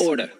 Order.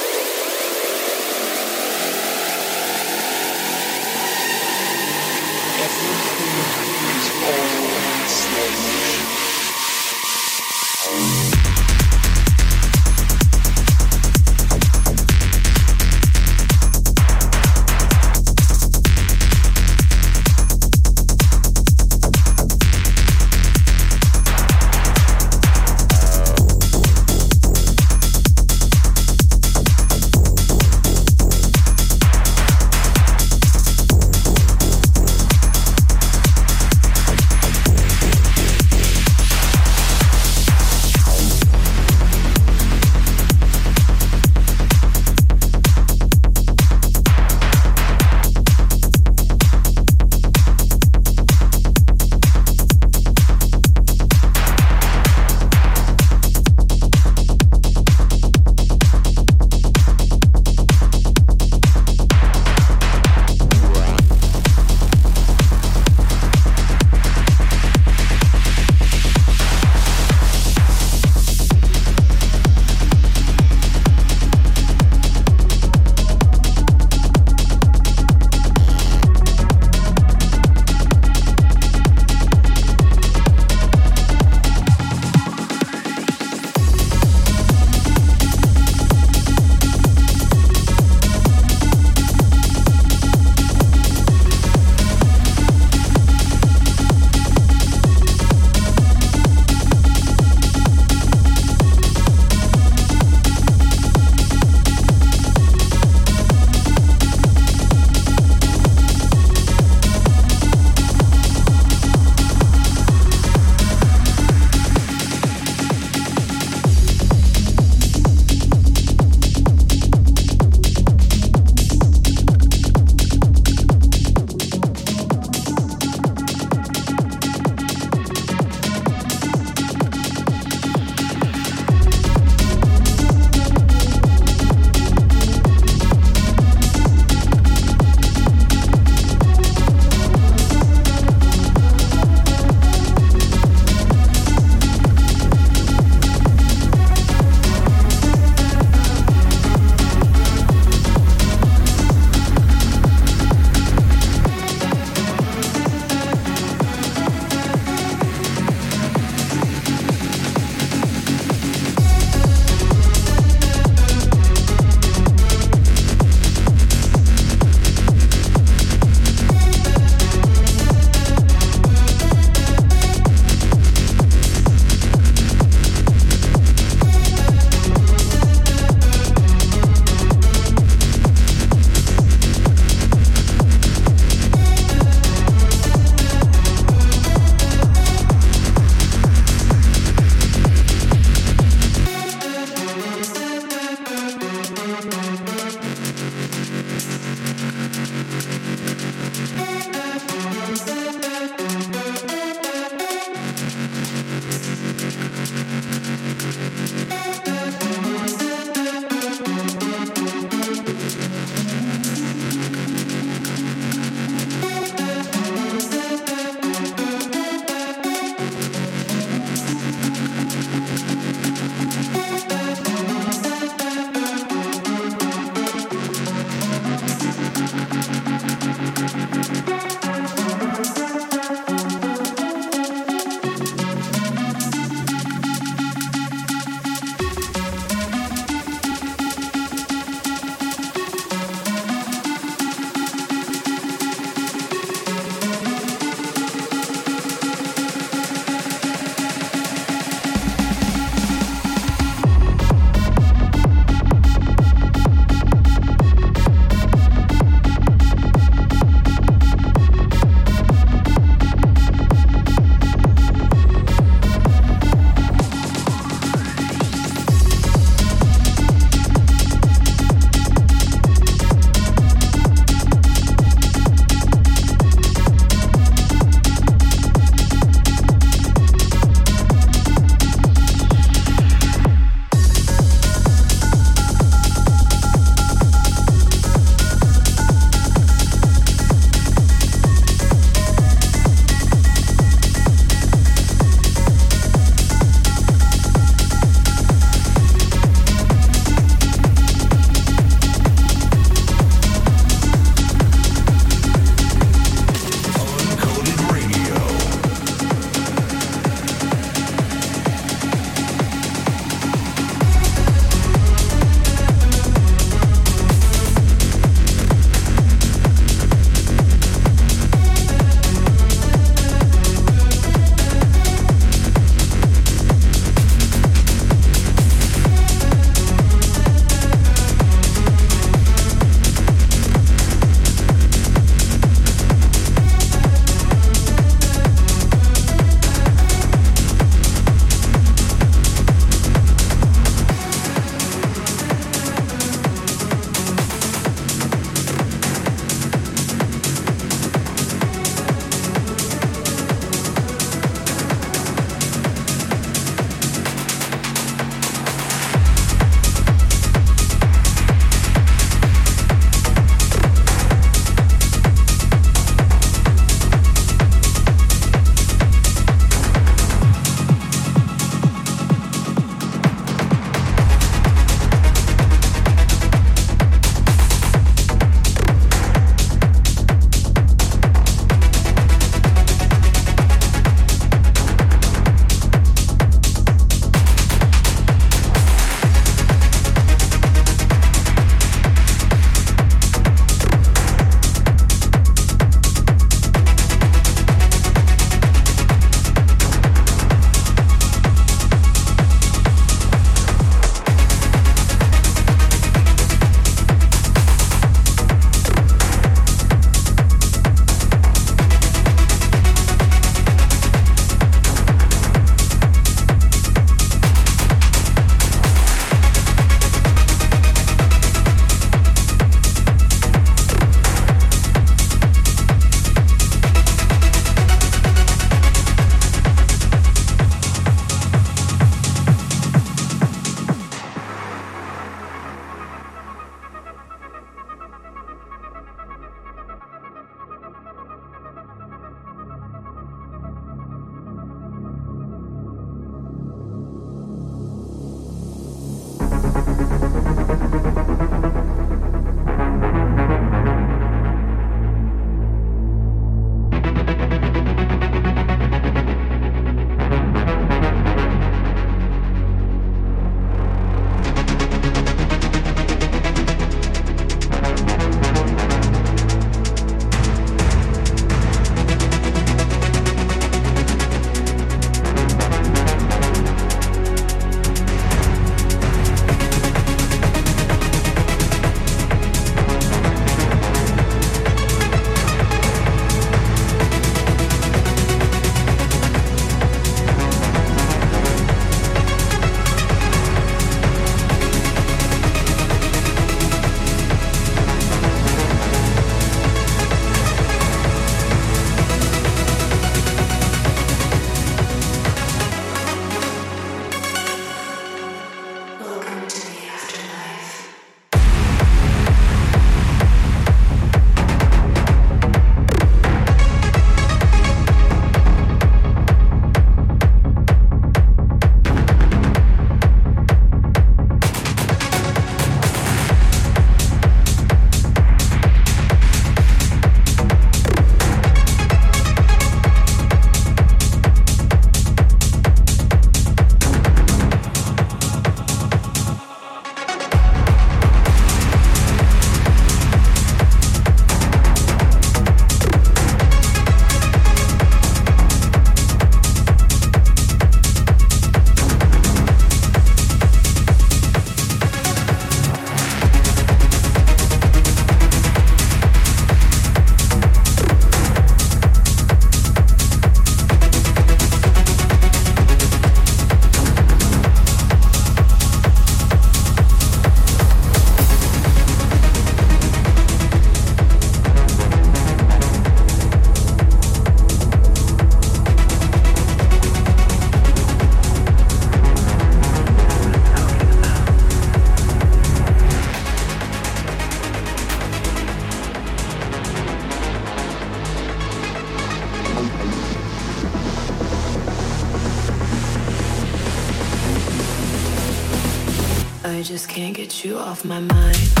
I just can't get you off my mind.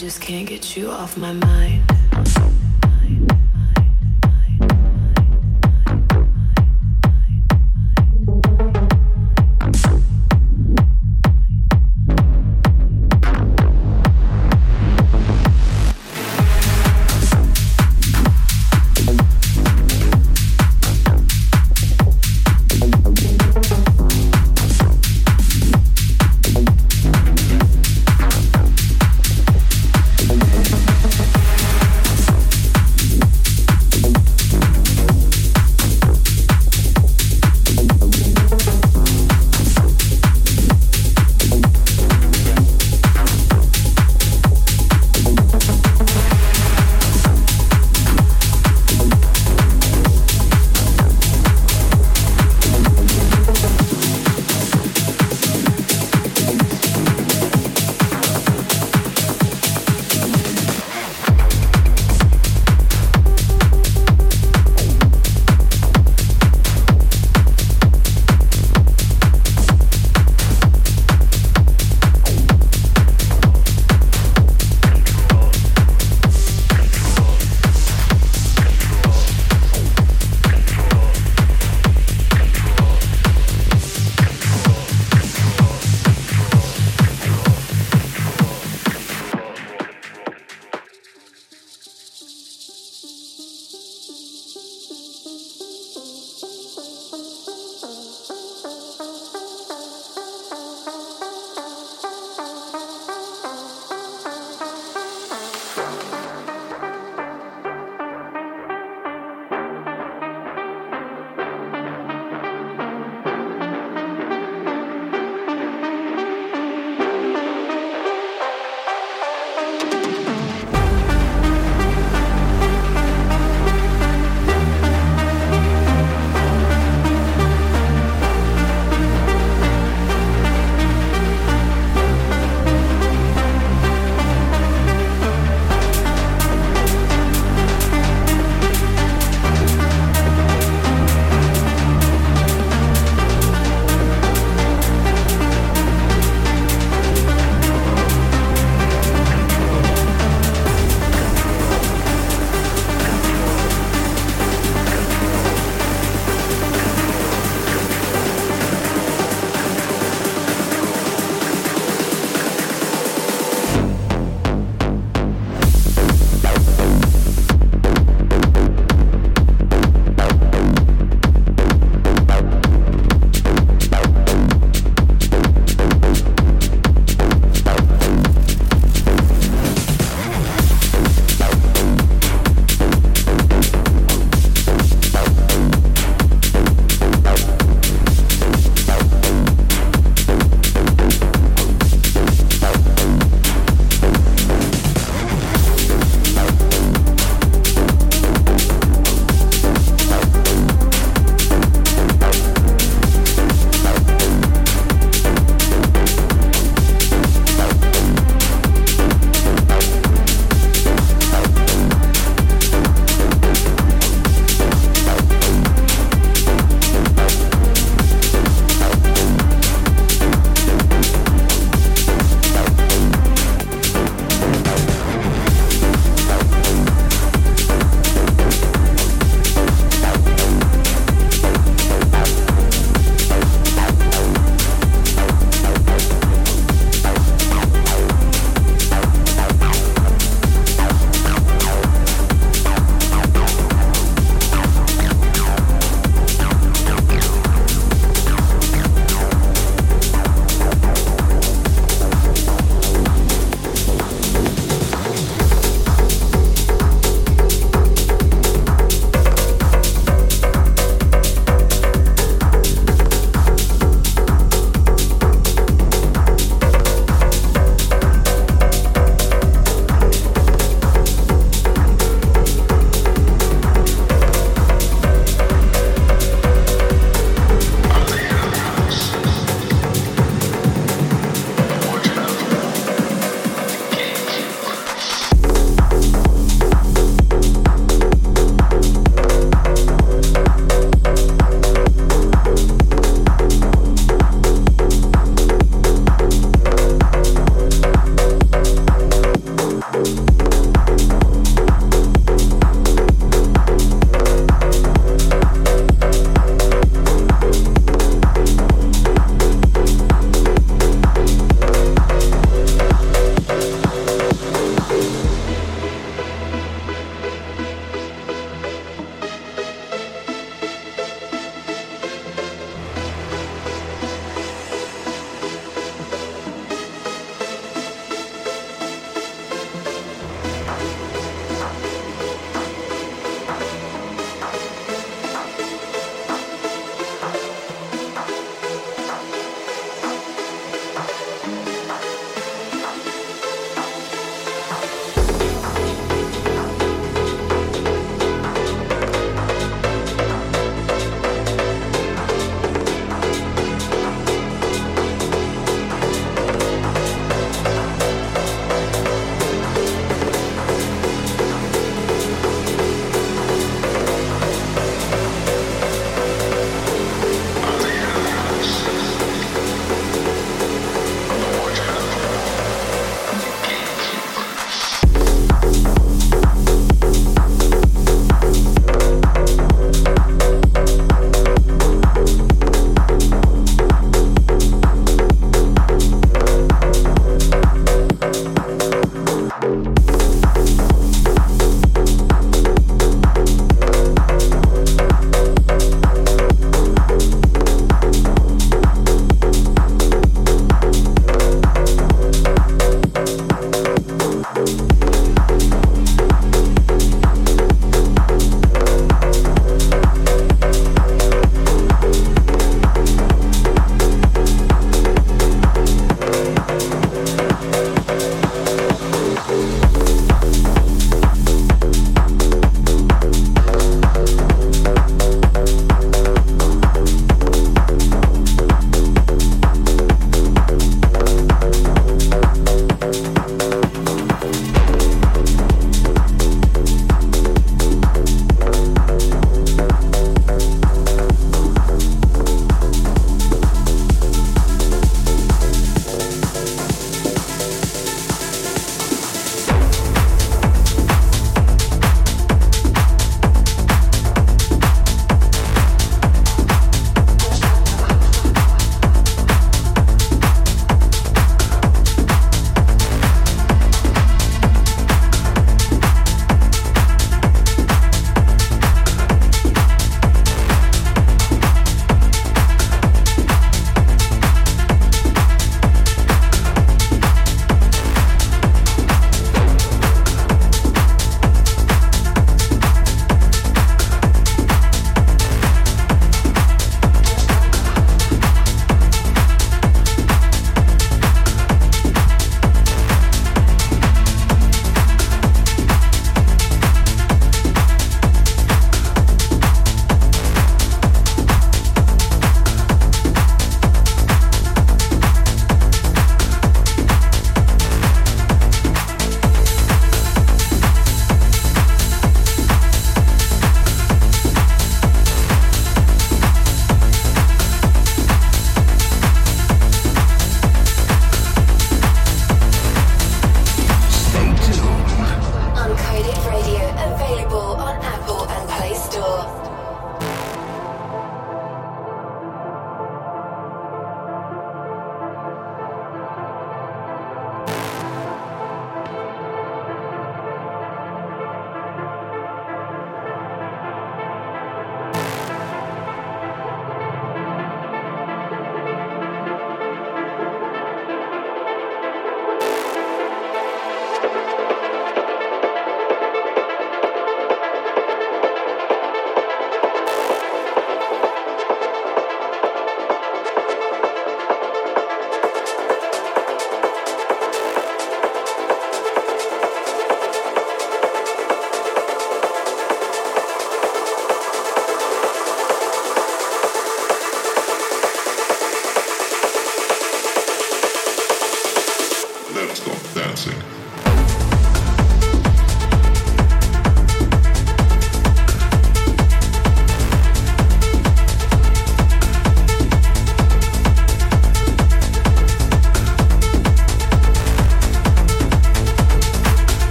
just can't get you off my mind.